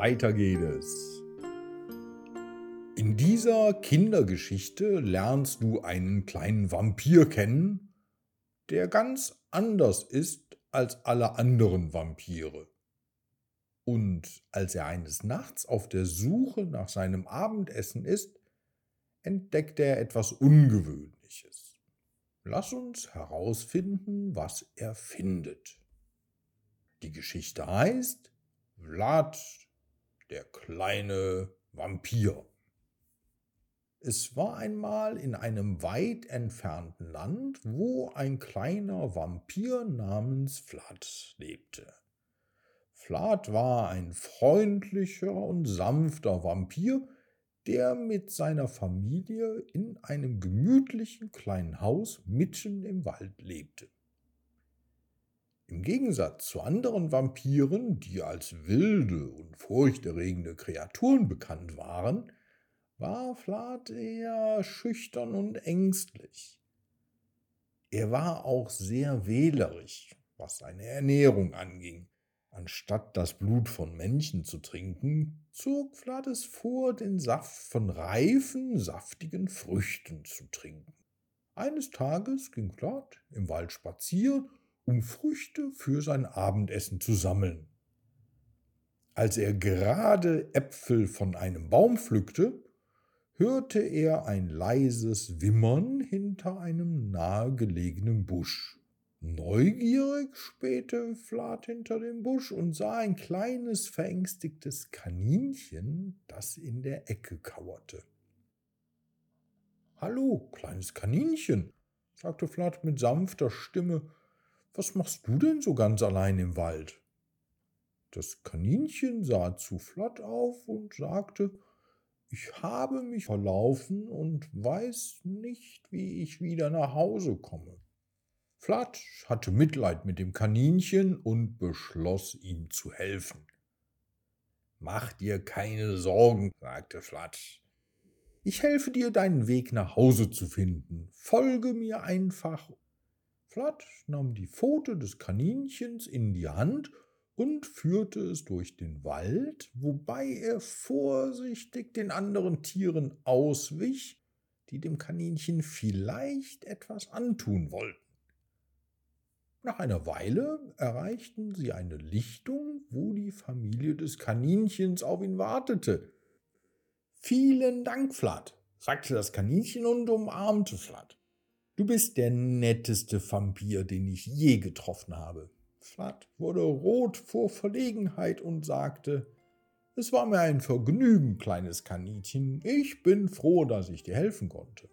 weiter geht es. In dieser Kindergeschichte lernst du einen kleinen Vampir kennen, der ganz anders ist als alle anderen Vampire. Und als er eines Nachts auf der Suche nach seinem Abendessen ist, entdeckt er etwas Ungewöhnliches. Lass uns herausfinden, was er findet. Die Geschichte heißt Vlad, der kleine Vampir. Es war einmal in einem weit entfernten Land, wo ein kleiner Vampir namens Vlad lebte. Vlad war ein freundlicher und sanfter Vampir, der mit seiner Familie in einem gemütlichen kleinen Haus mitten im Wald lebte. Im Gegensatz zu anderen Vampiren, die als wilde und furchterregende Kreaturen bekannt waren, war Vlad eher schüchtern und ängstlich. Er war auch sehr wählerisch, was seine Ernährung anging. Anstatt das Blut von Menschen zu trinken, zog Vlad es vor, den Saft von reifen, saftigen Früchten zu trinken. Eines Tages ging Vlad im Wald spazieren, um Früchte für sein Abendessen zu sammeln. Als er gerade Äpfel von einem Baum pflückte, hörte er ein leises Wimmern hinter einem nahegelegenen Busch. Neugierig spähte Vlad hinter dem Busch und sah ein kleines, verängstigtes Kaninchen, das in der Ecke kauerte. Hallo, kleines Kaninchen, sagte Vlad mit sanfter Stimme, was machst du denn so ganz allein im Wald? Das Kaninchen sah zu Vlad auf und sagte, ich habe mich verlaufen und weiß nicht, wie ich wieder nach Hause komme. Flatsch hatte Mitleid mit dem Kaninchen und beschloss, ihm zu helfen. Mach dir keine Sorgen, sagte Flatsch. Ich helfe dir, deinen Weg nach Hause zu finden. Folge mir einfach. Flatsch nahm die Pfote des Kaninchens in die Hand und führte es durch den Wald, wobei er vorsichtig den anderen Tieren auswich, die dem Kaninchen vielleicht etwas antun wollten. Nach einer Weile erreichten sie eine Lichtung, wo die Familie des Kaninchens auf ihn wartete. Vielen Dank, Flat, sagte das Kaninchen und umarmte Flat. Du bist der netteste Vampir, den ich je getroffen habe. Flat wurde rot vor Verlegenheit und sagte, es war mir ein Vergnügen, kleines Kaninchen. Ich bin froh, dass ich dir helfen konnte.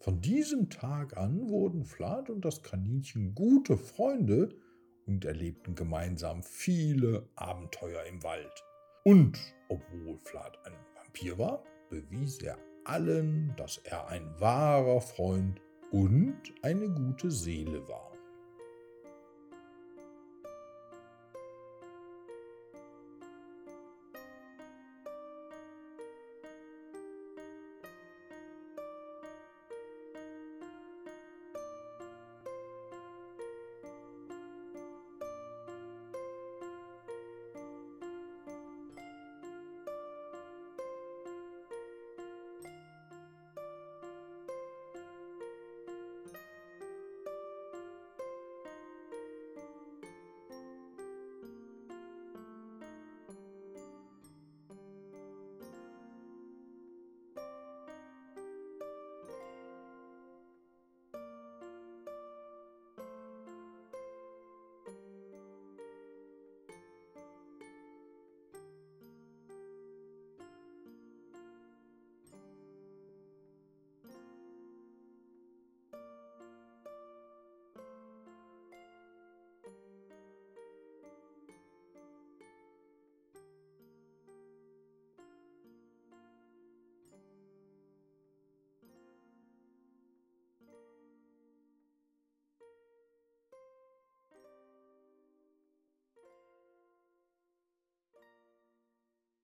Von diesem Tag an wurden Flat und das Kaninchen gute Freunde und erlebten gemeinsam viele Abenteuer im Wald. Und obwohl Flat ein Vampir war, bewies er allen, dass er ein wahrer Freund und eine gute Seele war.